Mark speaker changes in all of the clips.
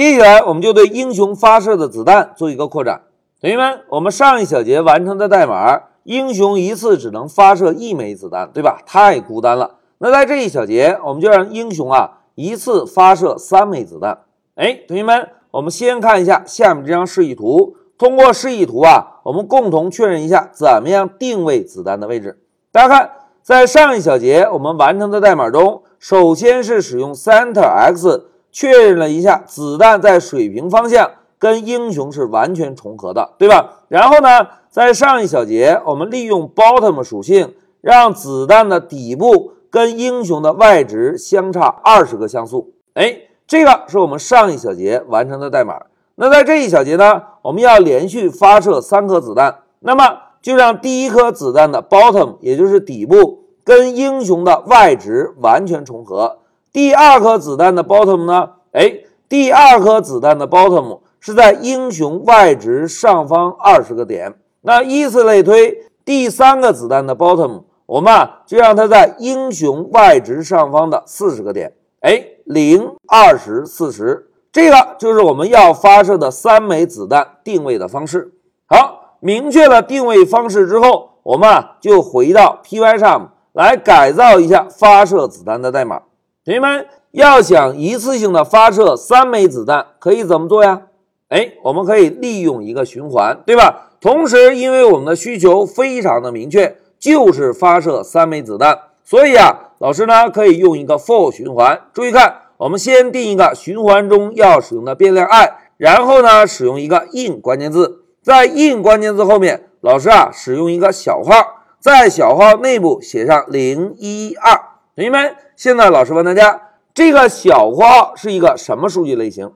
Speaker 1: 接下来我们就对英雄发射的子弹做一个扩展。同学们，我们上一小节完成的代码，英雄一次只能发射一枚子弹，对吧？太孤单了。那在这一小节，我们就让英雄啊一次发射三枚子弹。哎，同学们，我们先看一下下面这张示意图。通过示意图啊，我们共同确认一下怎么样定位子弹的位置。大家看，在上一小节我们完成的代码中，首先是使用 center x 确认了一下子弹在水平方向跟英雄是完全重合的，对吧？然后呢，在上一小节我们利用 bottom 属性，让子弹的底部跟英雄的 y 值相差二十个像素。哎，这个是我们上一小节完成的代码。那在这一小节呢，我们要连续发射三颗子弹，那么就让第一颗子弹的 bottom，也就是底部，跟英雄的 y 值完全重合。第二颗子弹的 bottom 呢？哎，第二颗子弹的 bottom 是在英雄 y 值上方二十个点。那依次类推，第三个子弹的 bottom，我们啊就让它在英雄 y 值上方的四十个点。哎，零、二十、四十。这个就是我们要发射的三枚子弹定位的方式。好，明确了定位方式之后，我们啊就回到 py 上来改造一下发射子弹的代码。同学们，要想一次性的发射三枚子弹，可以怎么做呀？哎，我们可以利用一个循环，对吧？同时，因为我们的需求非常的明确，就是发射三枚子弹，所以啊，老师呢可以用一个 for 循环。注意看。我们先定一个循环中要使用的变量 i，然后呢，使用一个 in 关键字，在 in 关键字后面，老师啊，使用一个小号，在小号内部写上零一二。同学们，现在老师问大家，这个小括号是一个什么数据类型？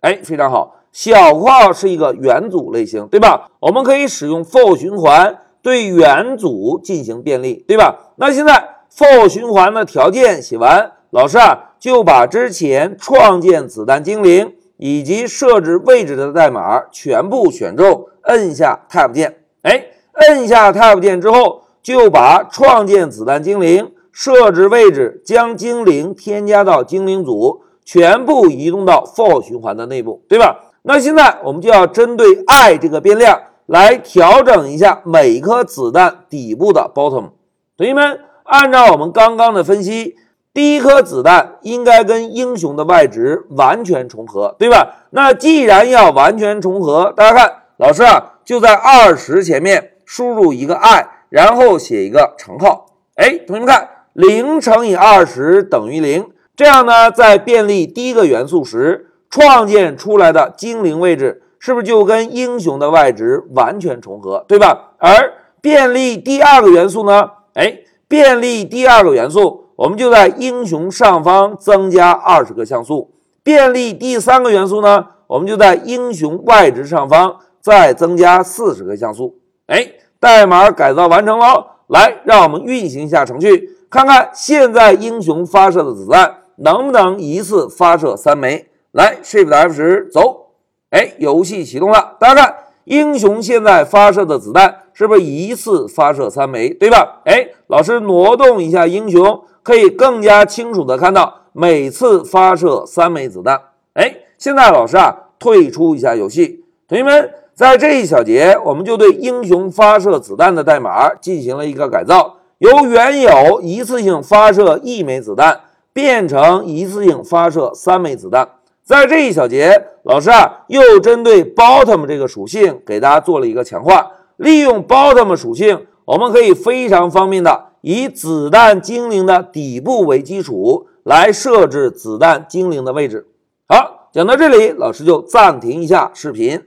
Speaker 1: 哎，非常好，小括号是一个元组类型，对吧？我们可以使用 for 循环对元组进行便利，对吧？那现在 for 循环的条件写完，老师啊。就把之前创建子弹精灵以及设置位置的代码全部选中，摁下 Tab 键。哎，摁下 Tab 键之后，就把创建子弹精灵、设置位置、将精灵添加到精灵组，全部移动到 For 循环的内部，对吧？那现在我们就要针对 i 这个变量来调整一下每颗子弹底部的 bottom。同学们，按照我们刚刚的分析。第一颗子弹应该跟英雄的 y 值完全重合，对吧？那既然要完全重合，大家看，老师啊就在二十前面输入一个 i，然后写一个乘号。哎，同学们看，零乘以二十等于零，这样呢，在便利第一个元素时创建出来的精灵位置是不是就跟英雄的 y 值完全重合，对吧？而便利第二个元素呢？哎，便利第二个元素。我们就在英雄上方增加二十个像素，便利第三个元素呢，我们就在英雄 y 值上方再增加四十个像素。哎，代码改造完成喽！来，让我们运行一下程序，看看现在英雄发射的子弹能不能一次发射三枚。来，Shift F 十走。哎，游戏启动了，大家看，英雄现在发射的子弹是不是一次发射三枚，对吧？哎，老师挪动一下英雄。可以更加清楚的看到每次发射三枚子弹。哎，现在老师啊退出一下游戏。同学们，在这一小节，我们就对英雄发射子弹的代码进行了一个改造，由原有一次性发射一枚子弹变成一次性发射三枚子弹。在这一小节，老师啊又针对 bottom 这个属性给大家做了一个强化，利用 bottom 属性，我们可以非常方便的。以子弹精灵的底部为基础来设置子弹精灵的位置。好，讲到这里，老师就暂停一下视频。